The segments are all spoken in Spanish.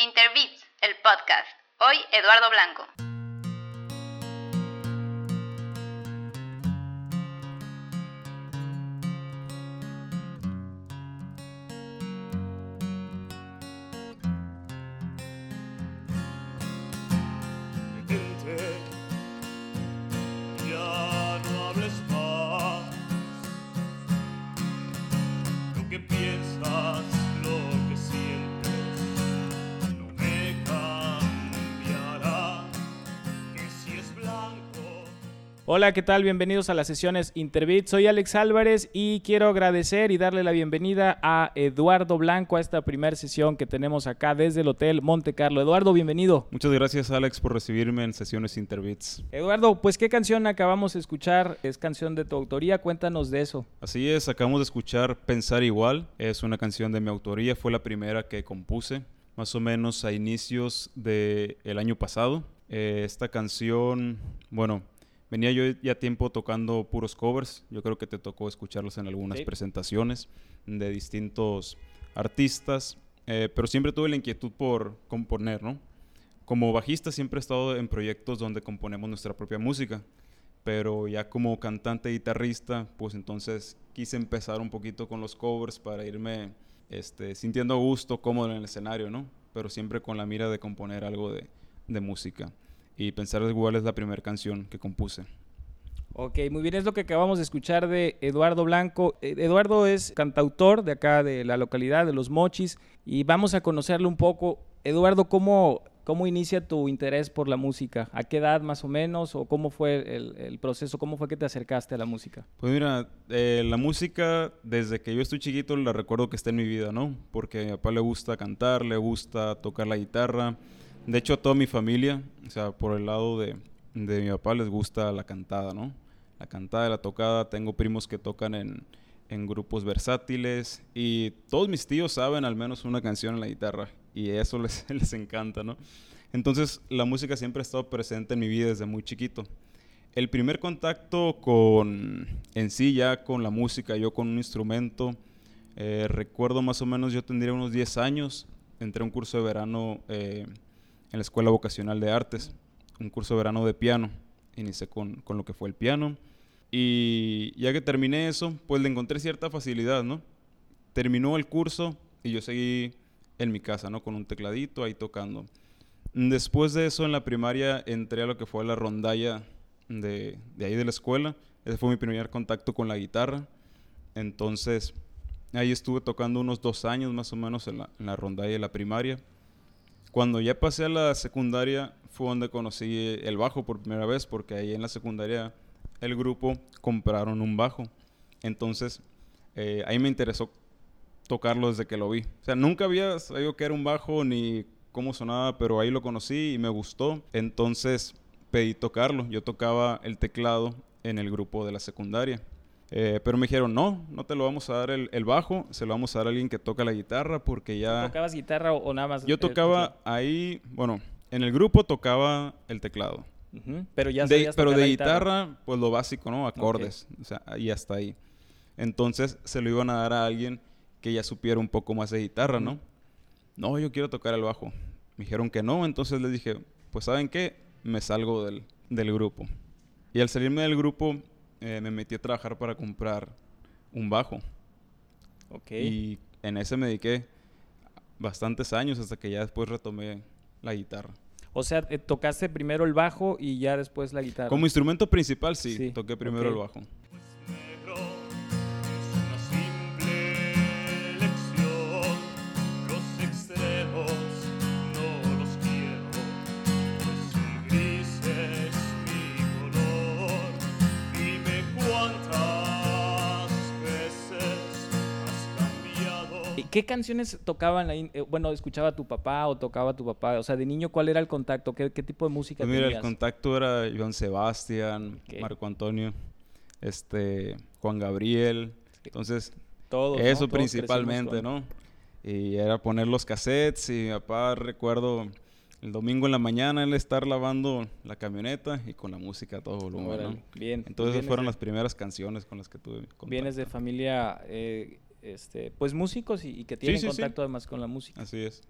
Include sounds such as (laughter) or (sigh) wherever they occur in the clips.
Interbeats, el podcast. Hoy Eduardo Blanco. Hola, ¿qué tal? Bienvenidos a las sesiones Interbit. Soy Alex Álvarez y quiero agradecer y darle la bienvenida a Eduardo Blanco a esta primera sesión que tenemos acá desde el Hotel Monte Carlo. Eduardo, bienvenido. Muchas gracias, Alex, por recibirme en sesiones Interbits. Eduardo, pues, ¿qué canción acabamos de escuchar? Es canción de tu autoría, cuéntanos de eso. Así es, acabamos de escuchar Pensar Igual. Es una canción de mi autoría, fue la primera que compuse, más o menos a inicios del año pasado. Eh, esta canción, bueno, Venía yo ya tiempo tocando puros covers. Yo creo que te tocó escucharlos en algunas presentaciones de distintos artistas. Eh, pero siempre tuve la inquietud por componer, ¿no? Como bajista siempre he estado en proyectos donde componemos nuestra propia música. Pero ya como cantante y guitarrista, pues entonces quise empezar un poquito con los covers para irme este, sintiendo gusto, cómodo en el escenario, ¿no? Pero siempre con la mira de componer algo de, de música y Pensar igual es la primera canción que compuse. Ok, muy bien, es lo que acabamos de escuchar de Eduardo Blanco. Eh, Eduardo es cantautor de acá, de la localidad, de Los Mochis, y vamos a conocerlo un poco. Eduardo, ¿cómo, cómo inicia tu interés por la música? ¿A qué edad más o menos? ¿O cómo fue el, proceso? ¿Cómo fue que te acercaste a la música? Pues mira, eh, la música, desde que yo estoy chiquito, la recuerdo que está en mi vida, ¿no? Porque a mi papá le gusta cantar, le gusta tocar la guitarra de hecho, a toda mi familia, o sea, por el lado de, mi papá les gusta la cantada, ¿no? La cantada, la tocada. Tengo primos que tocan en, grupos versátiles y todos mis tíos saben al menos una canción en la guitarra y eso les, (laughs) les encanta, ¿no? Entonces, la música siempre ha estado presente en mi vida desde muy chiquito. El primer contacto con, en sí ya con la música, yo con un instrumento, eh, recuerdo más o menos, yo tendría unos 10 años, entré a un curso de verano eh, en la Escuela Vocacional de Artes, un curso de verano de piano. Inicié con, con lo que fue el piano. Y ya que terminé eso, pues le encontré cierta facilidad, ¿no? Terminó el curso y yo seguí en mi casa, ¿no? Con un tecladito ahí tocando. Después de eso, en la primaria, entré a lo que fue la rondalla de, de ahí de la escuela. Ese fue mi primer contacto con la guitarra. Entonces, ahí estuve tocando unos dos años más o menos en la, en la rondalla de la primaria. Cuando ya pasé a la secundaria fue donde conocí el bajo por primera vez, porque ahí en la secundaria el grupo compraron un bajo. Entonces, eh, ahí me interesó tocarlo desde que lo vi. O sea, nunca había sabido que era un bajo ni cómo sonaba, pero ahí lo conocí y me gustó. Entonces, pedí tocarlo. Yo tocaba el teclado en el grupo de la secundaria. Eh, pero me dijeron, no, no te lo vamos a dar el, bajo, se lo vamos a dar a alguien que toca la guitarra porque ya... ¿Tocabas guitarra o, nada más? Yo tocaba ahí, bueno, en el grupo tocaba el teclado. Pero ya de, Pero de guitarra, pues lo básico, ¿no? Acordes, o sea, y hasta ahí. Entonces se lo iban a dar a alguien que ya supiera un poco más de guitarra, ¿no? No, yo quiero tocar el bajo. Me dijeron que no, entonces les dije, pues ¿saben qué? Me salgo del, del grupo. Y al salirme del grupo, eh, me metí a trabajar para comprar un bajo. Ok. Y en ese me dediqué bastantes años hasta que ya después retomé la guitarra. O sea, eh, tocaste primero el bajo y ya después la guitarra. Como instrumento principal, sí, toqué primero el bajo. ¿Qué canciones tocaban ahí? Eh, bueno, escuchaba tu papá o tocaba tu papá. O sea, de niño, ¿cuál era el contacto? ¿Qué, tipo de música pues mira, el contacto era Joan Sebastián, Marco Antonio, este, Juan Gabriel. Entonces, eso principalmente, ¿no? Y era poner los cassettes y mi papá, recuerdo, el domingo en la mañana él estar lavando la camioneta y con la música a todo volumen, ¿no? Bien. Entonces esas fueron las primeras canciones con las que tuve contacto. Vienes de familia... Eh, este, pues músicos y, que tienen contacto además con la música. Así es.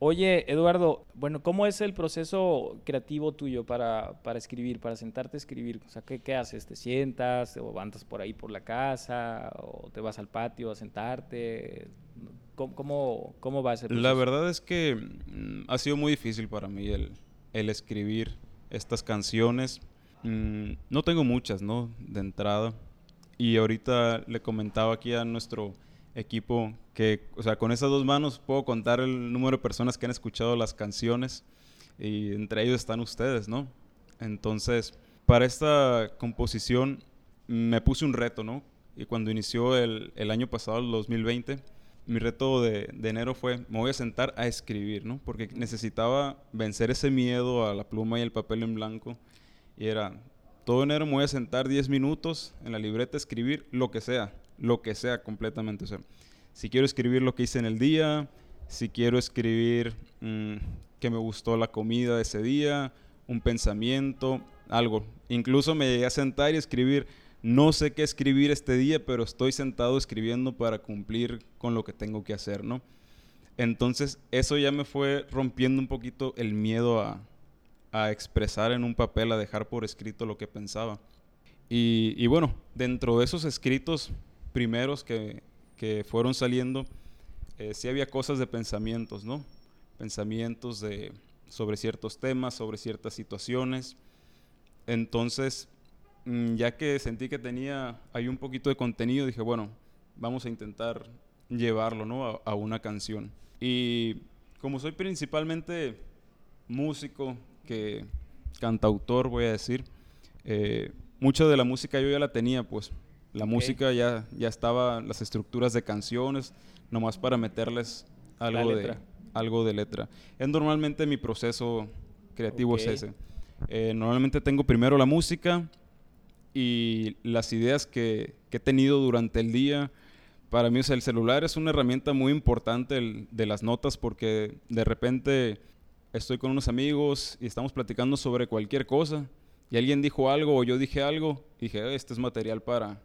Oye, Eduardo, bueno, ¿cómo es el proceso creativo tuyo para, para escribir, para sentarte a escribir? O sea, ¿qué, ¿qué, haces? ¿Te sientas o andas por ahí por la casa o te vas al patio a sentarte? ¿Cómo, cómo, cómo va ese proceso? La verdad es que mm, ha sido muy difícil para mí el, el escribir estas canciones. Mm, no tengo muchas, ¿no? De entrada. Y ahorita le comentaba aquí a nuestro equipo que, o sea, con esas dos manos puedo contar el número de personas que han escuchado las canciones y entre ellos están ustedes, ¿no? Entonces, para esta composición me puse un reto, ¿no? Y cuando inició el, el año pasado, el 2020, mi reto de, de, enero fue, me voy a sentar a escribir, ¿no? Porque necesitaba vencer ese miedo a la pluma y el papel en blanco. Y era, todo enero me voy a sentar 10 minutos en la libreta escribir lo que sea, lo que sea completamente. O si quiero escribir lo que hice en el día, si quiero escribir mmm, que me gustó la comida de ese día, un pensamiento, algo. Incluso me llegué a sentar y escribir, no sé qué escribir este día, pero estoy sentado escribiendo para cumplir con lo que tengo que hacer, ¿no? Entonces eso ya me fue rompiendo un poquito el miedo a, a expresar en un papel, a dejar por escrito lo que pensaba. Y, bueno, dentro de esos escritos primeros que, que fueron saliendo, eh, sí había cosas de pensamientos, ¿no? Pensamientos de, sobre ciertos temas, sobre ciertas situaciones. Entonces, mm, ya que sentí que tenía ahí un poquito de contenido, dije, bueno, vamos a intentar llevarlo, ¿no? A una canción. Y como soy principalmente músico, que cantautor, voy a decir, eh, mucha de la música yo ya la tenía, pues, la okay. música ya, ya estaba, las estructuras de canciones, nomás para meterles algo, de, algo de letra. Es normalmente mi proceso creativo okay. es ese. Eh, normalmente tengo primero la música y las ideas que, que, he tenido durante el día. Para mí, o sea, el celular es una herramienta muy importante el, de las notas porque de repente estoy con unos amigos y estamos platicando sobre cualquier cosa y alguien dijo algo o yo dije algo y dije, este es material para,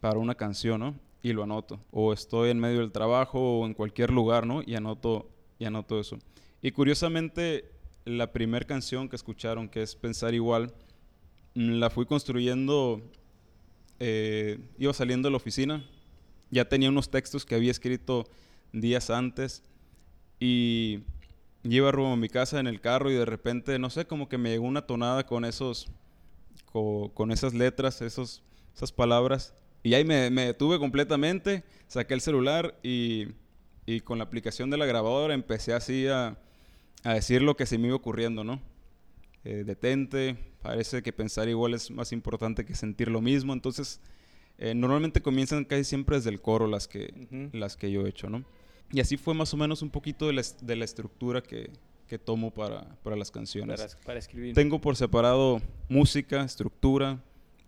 para una canción, ¿no? Y lo anoto. O estoy en medio del trabajo o en cualquier lugar, ¿no? Y anoto, y anoto eso. Y curiosamente, la primera canción que escucharon, que es Pensar Igual, mm, la fui construyendo, eh, iba saliendo de la oficina, ya tenía unos textos que había escrito días antes y iba rumbo a mi casa en el carro y de repente, no sé, como que me llegó una tonada con esos, con, con esas letras, esos, esas palabras y ahí me, me detuve completamente, saqué el celular y, y, con la aplicación de la grabadora empecé así a, a decir lo que se me iba ocurriendo, ¿no? Eh, detente, parece que pensar igual es más importante que sentir lo mismo, entonces eh, normalmente comienzan casi siempre desde el coro las que, uh -huh. las que yo he hecho, ¿no? Y así fue más o menos un poquito de la, de la estructura que, que, tomo para, para las canciones. Para, para escribir. Tengo por separado música, estructura,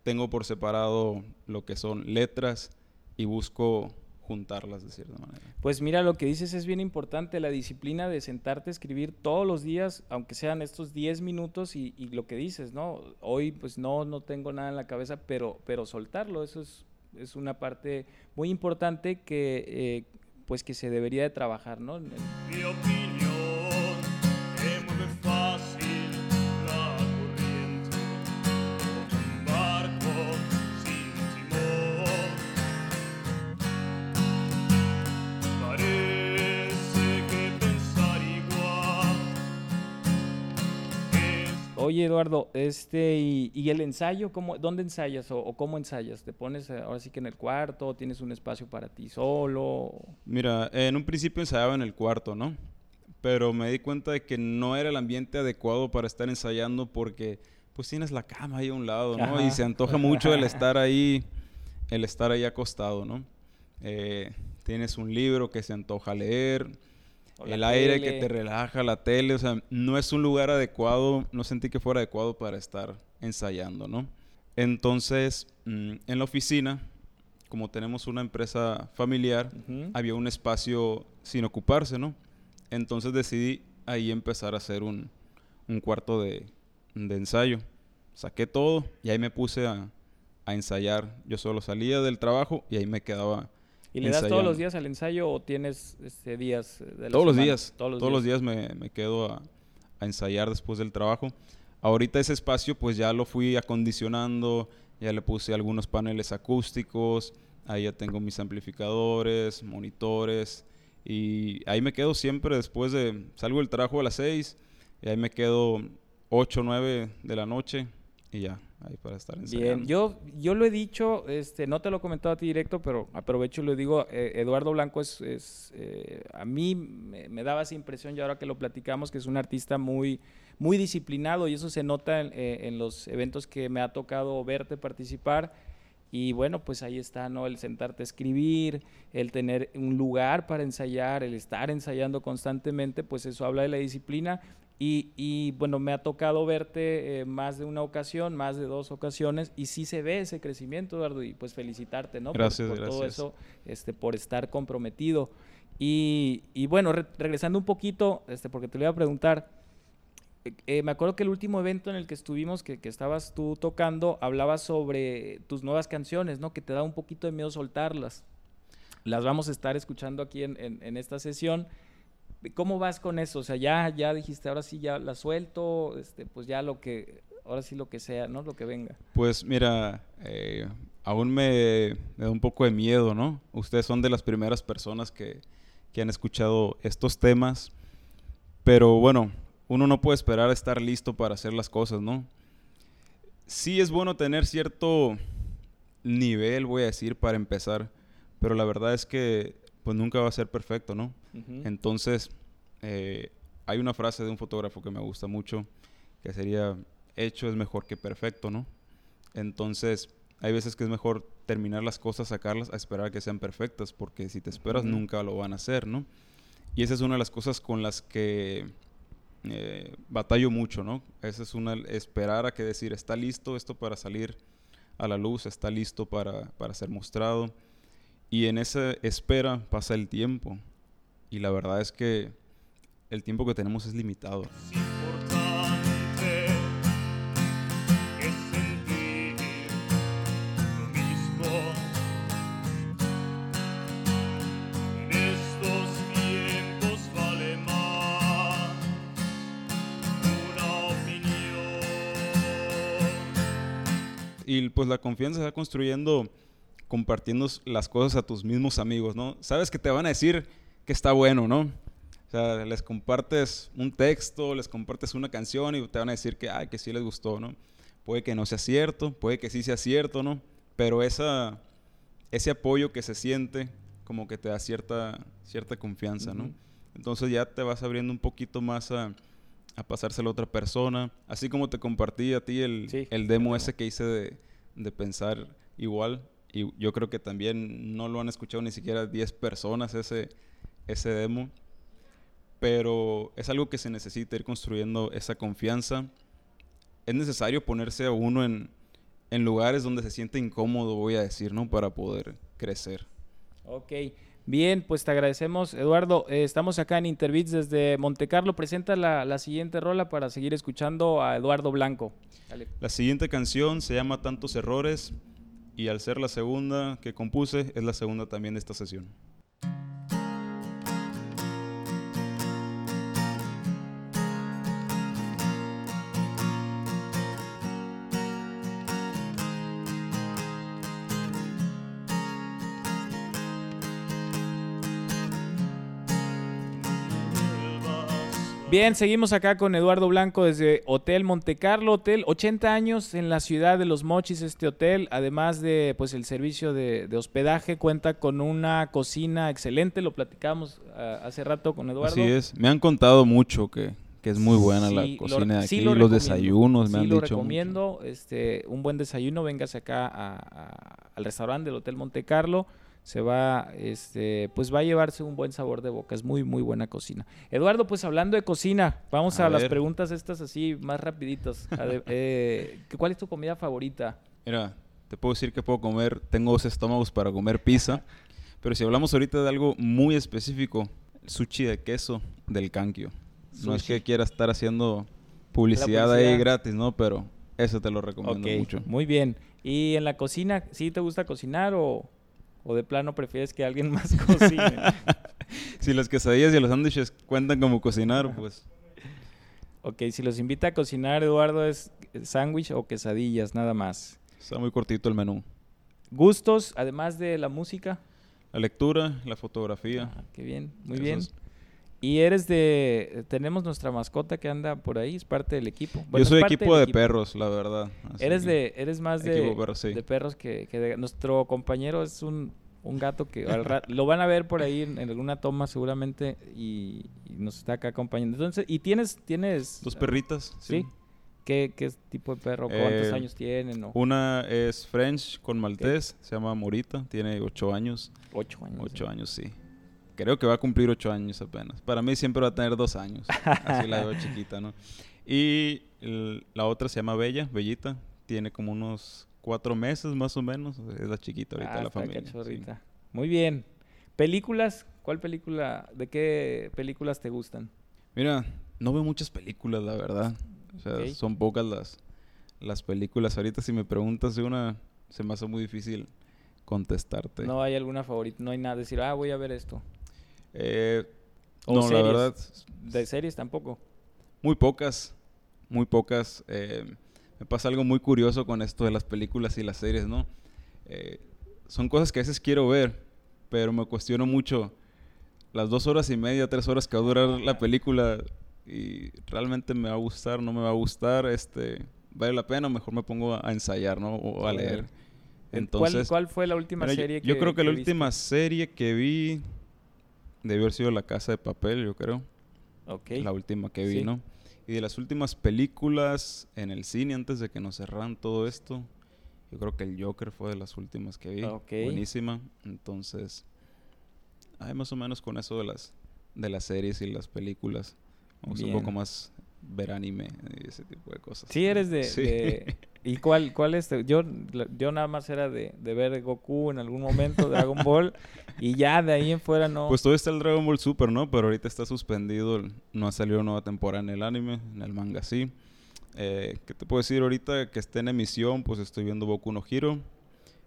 tengo por separado lo que son letras y busco juntarlas de cierta manera. Pues mira, lo que dices es bien importante, la disciplina de sentarte a escribir todos los días, aunque sean estos 10 minutos y, y, lo que dices, ¿no? Hoy pues no, no tengo nada en la cabeza, pero, pero soltarlo, eso es, es una parte muy importante que, eh, pues que se debería de trabajar, ¿no? Oye, Eduardo, este, y, y el ensayo, ¿cómo, ¿dónde ensayas o, o, cómo ensayas? ¿Te pones eh, ahora sí que en el cuarto? ¿Tienes un espacio para ti solo? Mira, en un principio ensayaba en el cuarto, ¿no? Pero me di cuenta de que no era el ambiente adecuado para estar ensayando porque pues tienes la cama ahí a un lado, ¿no? Ajá. Y se antoja mucho el estar ahí, el estar ahí acostado, ¿no? Eh, tienes un libro que se antoja leer, el aire que te relaja, la tele, o sea, no es un lugar adecuado, no sentí que fuera adecuado para estar ensayando, ¿no? Entonces, mmm, en la oficina, como tenemos una empresa familiar, uh -huh. había un espacio sin ocuparse, ¿no? Entonces decidí ahí empezar a hacer un, un cuarto de, de, ensayo. Saqué todo y ahí me puse a, a, ensayar. Yo solo salía del trabajo y ahí me quedaba ¿Y le das todos los días al ensayo o tienes este, días de la Todos los días. Todos los días, me, me quedo a, a ensayar después del trabajo. Ahorita ese espacio pues ya lo fui acondicionando, ya le puse algunos paneles acústicos, ahí ya tengo mis amplificadores, monitores y ahí me quedo siempre después de, salgo del trabajo a las 6 y ahí me quedo 8 o 9 de la noche y ya, ahí para estar ensayando. Bien, yo, yo lo he dicho, este, no te lo he comentado a ti directo, pero aprovecho y lo digo, eh, Eduardo Blanco es, es, eh, a mí me, me daba esa impresión y ahora que lo platicamos que es un artista muy, muy disciplinado y eso se nota en, eh, en los eventos que me ha tocado verte participar y bueno, pues ahí está, ¿no? El sentarte a escribir, el tener un lugar para ensayar, el estar ensayando constantemente, pues eso habla de la disciplina. Y, y, bueno, me ha tocado verte eh, más de una ocasión, más de dos ocasiones, y sí se ve ese crecimiento, Eduardo, y pues felicitarte, ¿no? Gracias, por, todo gracias. eso, este, por estar comprometido. Y, y bueno, re- regresando un poquito, este, porque te lo iba a preguntar, eh, eh, me acuerdo que el último evento en el que estuvimos, que, que estabas tú tocando, hablabas sobre tus nuevas canciones, ¿no? Que te da un poquito de miedo soltarlas. Las vamos a estar escuchando aquí en, en- en esta sesión. ¿Cómo vas con eso? O sea, ya, ya dijiste, ahora sí ya la suelto, este, pues ya lo que, ahora sí lo que sea, ¿no? Lo que venga. Pues mira, eh, aún me, da un poco de miedo, ¿no? Ustedes son de las primeras personas que, que han escuchado estos temas, pero bueno, uno no puede esperar a estar listo para hacer las cosas, ¿no? Sí es bueno tener cierto nivel, voy a decir, para empezar, pero la verdad es que pues nunca va a ser perfecto, ¿no? Entonces, eh, hay una frase de un fotógrafo que me gusta mucho, que sería, hecho es mejor que perfecto, ¿no? Entonces, hay veces que es mejor terminar las cosas, sacarlas, a esperar a que sean perfectas, porque si te esperas nunca lo van a hacer, ¿no? Y esa es una de las cosas con las que eh, batallo mucho, ¿no? Esa es una, esperar a que decir, está listo esto para salir a la luz, está listo para, para ser mostrado. Y en esa espera pasa el tiempo. Y la verdad es que el tiempo que tenemos es limitado. Y pues la confianza se va construyendo compartiendo las cosas a tus mismos amigos, ¿no? Sabes que te van a decir que está bueno, ¿no? O sea, les compartes un texto, les compartes una canción y te van a decir que, ay, que sí les gustó, ¿no? Puede que no sea cierto, puede que sí sea cierto, ¿no? Pero esa, ese apoyo que se siente como que te da cierta, cierta confianza, ¿no? Entonces ya te vas abriendo un poquito más a, a pasárselo a otra persona. Así como te compartí a ti el, Sí, el demo ese que hice de, de pensar igual. Y yo creo que también no lo han escuchado ni siquiera 10 personas ese, ese demo. Pero es algo que se necesita ir construyendo esa confianza. Es necesario ponerse a uno en, en lugares donde se siente incómodo, voy a decir, ¿no? Para poder crecer. Ok, bien, pues te agradecemos, Eduardo. Eh, estamos acá en Interbeats desde Montecarlo. Presenta la, la siguiente rola para seguir escuchando a Eduardo Blanco. Dale. La siguiente canción se llama Tantos Errores y al ser la segunda que compuse, es la segunda también de esta sesión. Bien, seguimos acá con Eduardo Blanco desde Hotel Montecarlo, hotel 80 años en la ciudad de Los Mochis, este hotel, además de pues el servicio de, de hospedaje, cuenta con una cocina excelente, lo platicamos ah, hace rato con Eduardo. Así es. Me han contado mucho que, que es muy buena la lo- cocina sí aquí. lo los desayunos me Sí han lo dicho. mucho. recomiendo, este, un buen desayuno, véngase acá a- a- al restaurante del Hotel Monte Carlo, se va, este, pues va a llevarse un buen sabor de boca, es muy, muy buena cocina. Eduardo, pues hablando de cocina, vamos a, A las preguntas estas así, más rapiditas. (laughs) Eh, ¿Cuál es tu comida favorita? Mira, te puedo decir que puedo comer, tengo dos estómagos para comer pizza, (laughs) pero si hablamos ahorita de algo muy específico, el sushi de queso del Kankyo. No es que quiera estar haciendo publicidad, publicidad. ahí gratis, ¿no? Pero eso te lo recomiendo mucho. muy bien. ¿Y en la cocina, sí te gusta cocinar o, ¿O de plano prefieres que alguien más (laughs) cocine? (laughs) Si las quesadillas y los sándwiches cuentan como cocinar, pues ok, si los invita a cocinar, Eduardo, es sándwich o quesadillas, nada más. está muy cortito el menú. ¿Gustos, además de la música? La lectura, la fotografía. Ah, qué bien, muy bien. Y eres de... Tenemos nuestra mascota que anda por ahí, es parte del equipo. Bueno, Yo soy equipo de perros, la verdad. así Eres de, eres más de, sí. perros que, que de- nuestro compañero es un, un gato que al lo van a ver por ahí en, en alguna toma seguramente y, y nos está acá acompañando. Entonces, ¿y tienes, tienes Dos perritas. sí? ¿Qué, qué tipo de perro? ¿Cuántos Eh, años tienen? o- Una es French con maltés, se llama Morita, tiene ocho años. ocho años. Ocho años, sí. Creo que va a cumplir ocho años apenas. Para mí siempre va a tener dos años. Así la veo (laughs) chiquita, ¿no? Y el- la otra se llama Bella, Bellita. Tiene como unos cuatro meses más o menos. Es la chiquita ahorita Ah, de la familia. sí. Muy bien. ¿Películas? ¿Cuál película? ¿De qué películas te gustan? Mira, no veo muchas películas, la verdad. O sea, Ok. son pocas las, las películas. Ahorita si me preguntas de una, se me hace muy difícil contestarte. ¿No hay alguna favorita? No hay nada. Decir, ah, voy a ver esto. Eh, ¿O no, series? la verdad, De series tampoco. Muy pocas, muy pocas. Eh, me pasa algo muy curioso con esto de las películas y las series, ¿no? Eh, son cosas que a veces quiero ver, pero me cuestiono mucho las dos horas y media, tres horas que va a durar la película y realmente me va a gustar, no me va a gustar, este, vale la pena, mejor me pongo a ensayar, ¿no? O a leer. Entonces, ¿Cuál, cuál fue la última mira, yo- serie que yo, creo que, la viste? última serie que vi debió haber sido La Casa de Papel, yo creo Ok. la última que vi, Sí. ¿no? Y de las últimas películas en el cine antes de que nos cerraran todo esto, yo creo que el Joker fue de las últimas que vi. Ok. Buenísima. Entonces, hay más o menos con eso de las de las series y las películas. Vamos un poco más ver anime y ese tipo de cosas. Sí, eres de... (laughs) Sí. de- ¿Y cuál, cuál es? Yo, la- yo nada más era de, de ver Goku en algún momento, Dragon Ball, y ya de ahí en fuera no... Pues todavía está el Dragon Ball Super, ¿no? Pero ahorita está suspendido, no ha salido nueva temporada en el anime, en el manga sí. Eh, ¿Qué te puedo decir ahorita que esté en emisión? Pues estoy viendo Boku no Hero.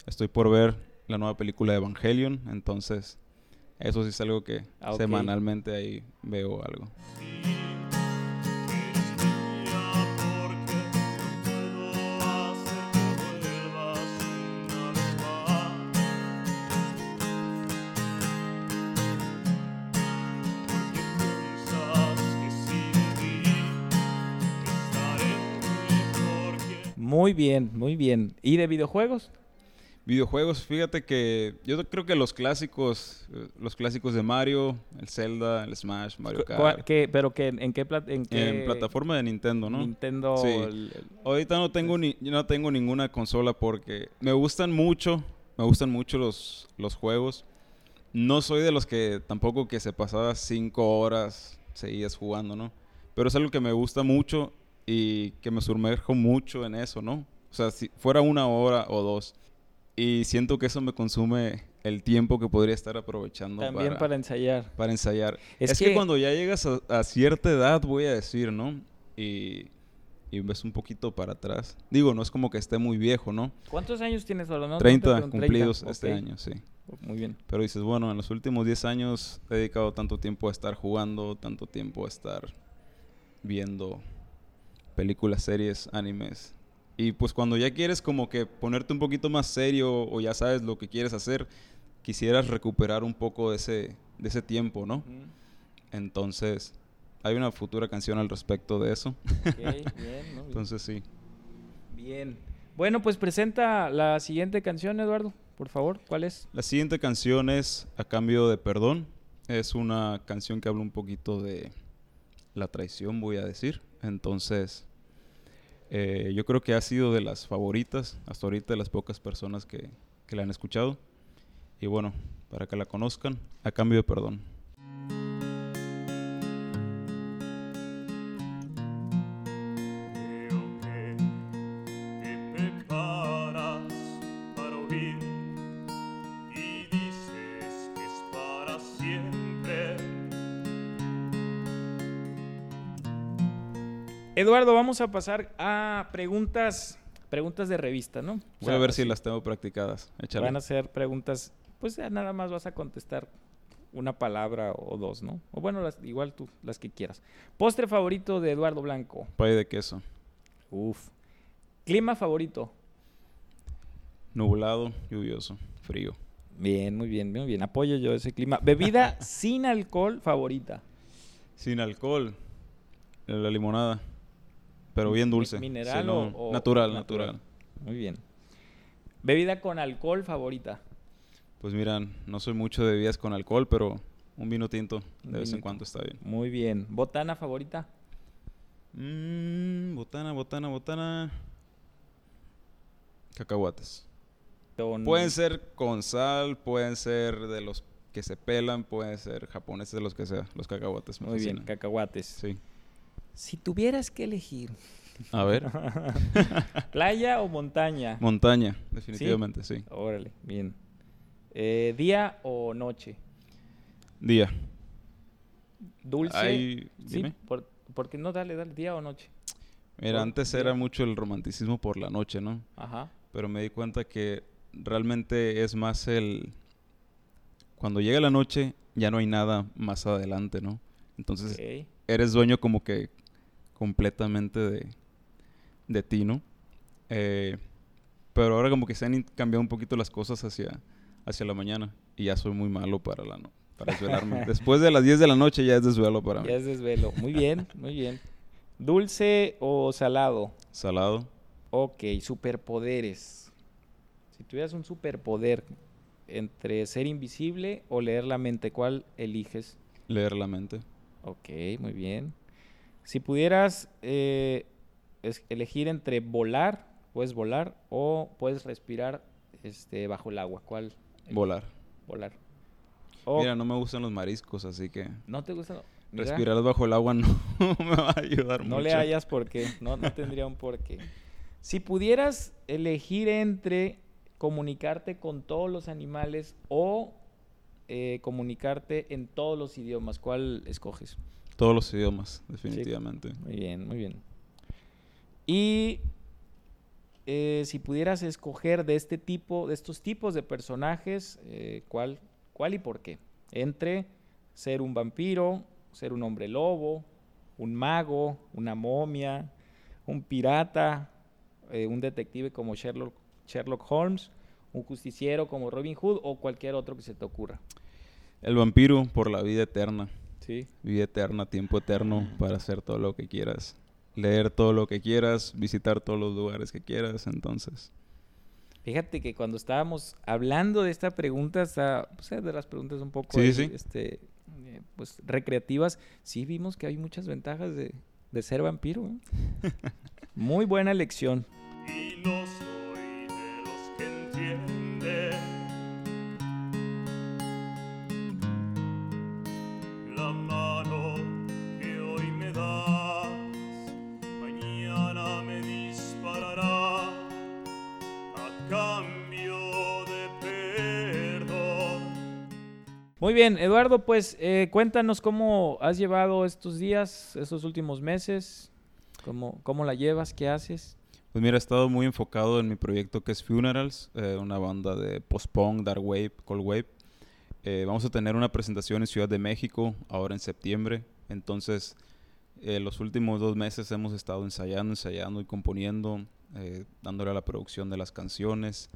Estoy por ver la nueva película de Evangelion, entonces eso sí es algo que Ah, ok. semanalmente ahí veo algo. Muy bien, muy bien. ¿Y de videojuegos? Videojuegos, fíjate que yo creo que los clásicos, eh, los clásicos de Mario, el Zelda, el Smash, Mario Kart, qué- ¿Pero qué, en qué, en qué en plataforma de Nintendo, ¿no? Nintendo? Sí. el- el- Ahorita no tengo ni yo no tengo ninguna consola porque me gustan mucho, me gustan mucho los, los juegos. No soy de los que tampoco que se pasaba cinco horas seguidas jugando, ¿no? Pero es algo que me gusta mucho y que me sumerjo mucho en eso, ¿no? O sea, si fuera una hora o dos. Y siento que eso me consume el tiempo que podría estar aprovechando También para, para, ensayar. para ensayar. Es Es, que, que- cuando ya llegas a, a cierta edad, voy a decir, ¿no? Y, y ves un poquito para atrás. Digo, no es como que esté muy viejo, ¿no? ¿Cuántos años tienes ahora? No, no te 30 pregunto, cumplidos 30, este ok. año, sí. Muy bien. Pero dices, bueno, en los últimos 10 años he dedicado tanto tiempo a estar jugando, tanto tiempo a estar viendo películas, series, animes. Y pues cuando ya quieres como que ponerte un poquito más serio o ya sabes lo que quieres hacer, quisieras recuperar un poco de ese, de ese tiempo, ¿no? Entonces, hay una futura canción al respecto de eso. Ok, bien, ¿no? (laughs) Entonces sí. Bien. Bueno, pues presenta la siguiente canción, Eduardo, por favor. ¿Cuál es? La siguiente canción es A Cambio de Perdón. Es una canción que habla un poquito de la traición, voy a decir. Entonces, eh, yo creo que ha sido de las favoritas, hasta ahorita de las pocas personas que, que la han escuchado. Y bueno, para que la conozcan, A Cambio de Perdón. Eduardo, vamos a pasar a preguntas, preguntas de revista, ¿no? O Voy sea, a ver si las tengo practicadas. Échale. Van a ser preguntas pues ya nada más vas a contestar una palabra o dos, ¿no? O bueno, las- igual tú, las que quieras. Postre favorito de Eduardo Blanco. Pay de queso. Uf. Clima favorito. Nublado, lluvioso, frío. Bien, muy bien, muy bien. Apoyo yo ese clima. Bebida (laughs) sin alcohol favorita. Sin alcohol. La limonada. Pero bien dulce. Mi- ¿Mineral Sí, o, no, o- natural, natural, Muy bien. Bebida con alcohol favorita. Pues mira, no soy mucho de bebidas con alcohol, pero un vino tinto Un de vez en cuando está bien. Muy bien. Botana favorita. Mmm, botana, botana, botana. Cacahuates. Pueden ser con sal, pueden ser de los que se pelan, pueden ser japoneses, de los que sea. Los cacahuates me Muy bien, cacahuates. Sí. Si tuvieras que elegir, A ver. (laughs) ¿playa o montaña? Montaña, definitivamente, sí. Órale, bien. Eh, ¿Día o noche? Día. ¿Dulce? Ahí, sí, dime. por- porque no, dale, dale, día o noche. Mira, antes día. era mucho el romanticismo por la noche, ¿no? Ajá. Pero me di cuenta que realmente es más el... Cuando llega la noche, ya no hay nada más adelante, ¿no? Entonces, eres dueño como que completamente de, de ti, ¿no? Eh, pero ahora como que se han cambiado un poquito las cosas hacia, hacia la mañana y ya soy muy malo para la no, para desvelarme. (laughs) Después de las 10 de la noche ya es desvelo para mí. Ya es desvelo. Muy bien, muy bien. ¿Dulce o salado? Salado, Ok, superpoderes. Si tuvieras un superpoder entre ser invisible o leer la mente, ¿cuál eliges? leer la mente. Ok, muy bien. Si pudieras eh, elegir entre volar, puedes volar o puedes respirar este, bajo el agua, ¿cuál? Volar. Volar. O- Mira, no me gustan los mariscos, así que ¿No te gusta? Mira, respirar bajo el agua (laughs) no me va a ayudar No mucho. le hayas por qué, no, no tendría un por qué. Si pudieras elegir entre comunicarte con todos los animales o eh, comunicarte en todos los idiomas, ¿cuál escoges? Todos los idiomas, definitivamente. Muy bien, muy bien. Y eh, si pudieras escoger de este tipo, de estos tipos de personajes, eh, ¿cuál, ¿cuál y por qué? Entre ser un vampiro, ser un hombre lobo, un mago, una momia, un pirata, eh, un detective como Sherlock, Sherlock Holmes, un justiciero como Robin Hood o cualquier otro que se te ocurra. El vampiro por la vida eterna. Sí. Vida eterna, tiempo eterno para hacer todo lo que quieras. Leer todo lo que quieras, visitar todos los lugares que quieras, entonces. Fíjate que cuando estábamos hablando de esta pregunta, está, pues, es de las preguntas un poco Sí, ahí, sí. este, eh, pues, recreativas, sí vimos que hay muchas ventajas de, de ser vampiro. ¿eh? (laughs) Muy buena elección. y no Muy bien, Eduardo, pues eh, cuéntanos cómo has llevado estos días, estos últimos meses, cómo, cómo la llevas, qué haces. Pues mira, he estado muy enfocado en mi proyecto que es Funerals, eh, una banda de post-punk, dark wave, cold wave. Eh, vamos a tener una presentación en Ciudad de México ahora en septiembre. Entonces, los últimos dos meses hemos estado ensayando, ensayando y componiendo, dándole a la producción de las canciones.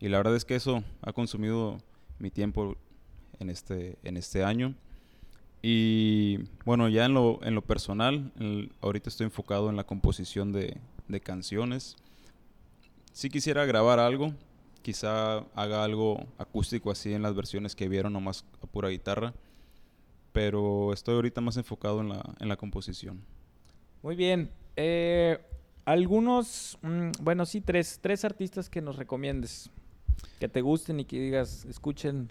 Y la verdad es que eso ha consumido mi tiempo en este, en este año. Y bueno, ya en lo, en lo personal, el- ahorita estoy enfocado en la composición de, de canciones. Si quisiera grabar algo, quizá haga algo acústico así en las versiones que vieron nomás a pura guitarra. Pero estoy ahorita más enfocado en la, en la composición. Muy bien. eh, algunos, mm, bueno, sí, tres, tres artistas que nos recomiendes, que te gusten y que digas, escuchen.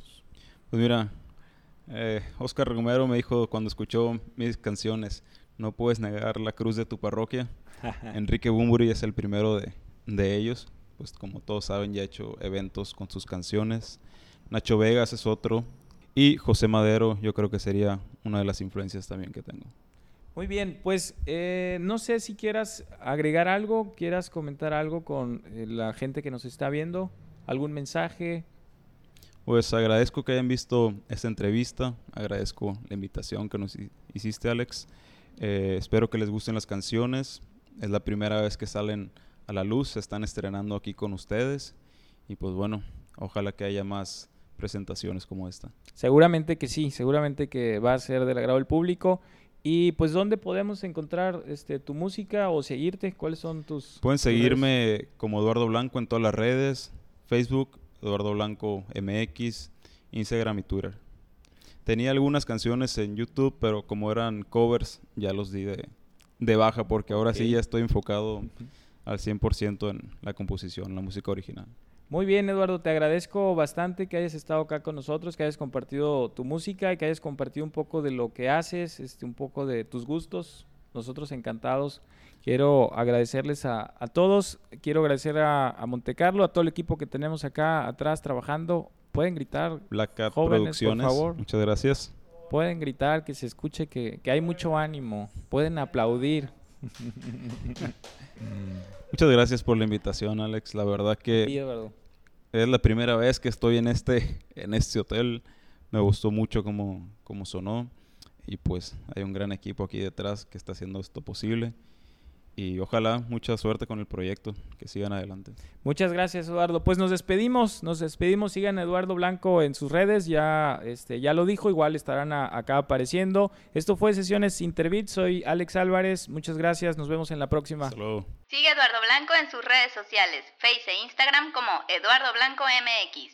Pues mira, eh, Oscar Romero me dijo cuando escuchó mis canciones, no puedes negar la cruz de tu parroquia. (laughs) Enrique Bumburi es el primero de, de ellos. Pues como todos saben, ya ha hecho eventos con sus canciones. Nacho Vegas es otro. Y José Madero, yo creo que sería una de las influencias también que tengo. Muy bien, pues eh, no sé si quieras agregar algo, quieras comentar algo con eh, la gente que nos está viendo, algún mensaje. Pues agradezco que hayan visto esta entrevista, agradezco la invitación que nos hiciste Alex, eh, espero que les gusten las canciones, es la primera vez que salen a la luz, se están estrenando aquí con ustedes y pues bueno, ojalá que haya más presentaciones como esta. Seguramente que sí, seguramente que va a ser del agrado del público. Y pues, ¿dónde podemos encontrar este, tu música o seguirte? ¿Cuáles son tus... Pueden seguirme como Eduardo Blanco en todas las redes, Facebook, Eduardo Blanco MX, Instagram y Twitter. Tenía algunas canciones en YouTube, pero como eran covers, ya los di de, baja porque ahora sí ya estoy enfocado al 100% en la composición, la música original. Muy bien, Eduardo, te agradezco bastante que hayas estado acá con nosotros, que hayas compartido tu música y que hayas compartido un poco de lo que haces, este, un poco de tus gustos. Nosotros encantados. Quiero agradecerles a, todos, quiero agradecer a, a Montecarlo, a todo el equipo que tenemos acá atrás trabajando. Pueden gritar, Black Cat Producciones, por favor. Muchas gracias. Pueden gritar, que se escuche que, que hay mucho ánimo. Pueden aplaudir. (laughs) Muchas gracias por la invitación, Alex. La verdad que es la primera vez que estoy en este, en este hotel. Me gustó mucho cómo, cómo sonó. Y pues hay un gran equipo aquí detrás que está haciendo esto posible y ojalá mucha suerte con el proyecto, que sigan adelante. Muchas gracias, Eduardo. Pues nos despedimos, nos despedimos. Sigan a Eduardo Blanco en sus redes, ya, este, ya lo dijo, igual estarán acá apareciendo. Esto fue Sesiones Interbit, soy Alex Álvarez, muchas gracias, nos vemos en la próxima. Sigue Eduardo Blanco en sus redes sociales, Face e Instagram como Eduardo Blanco MX.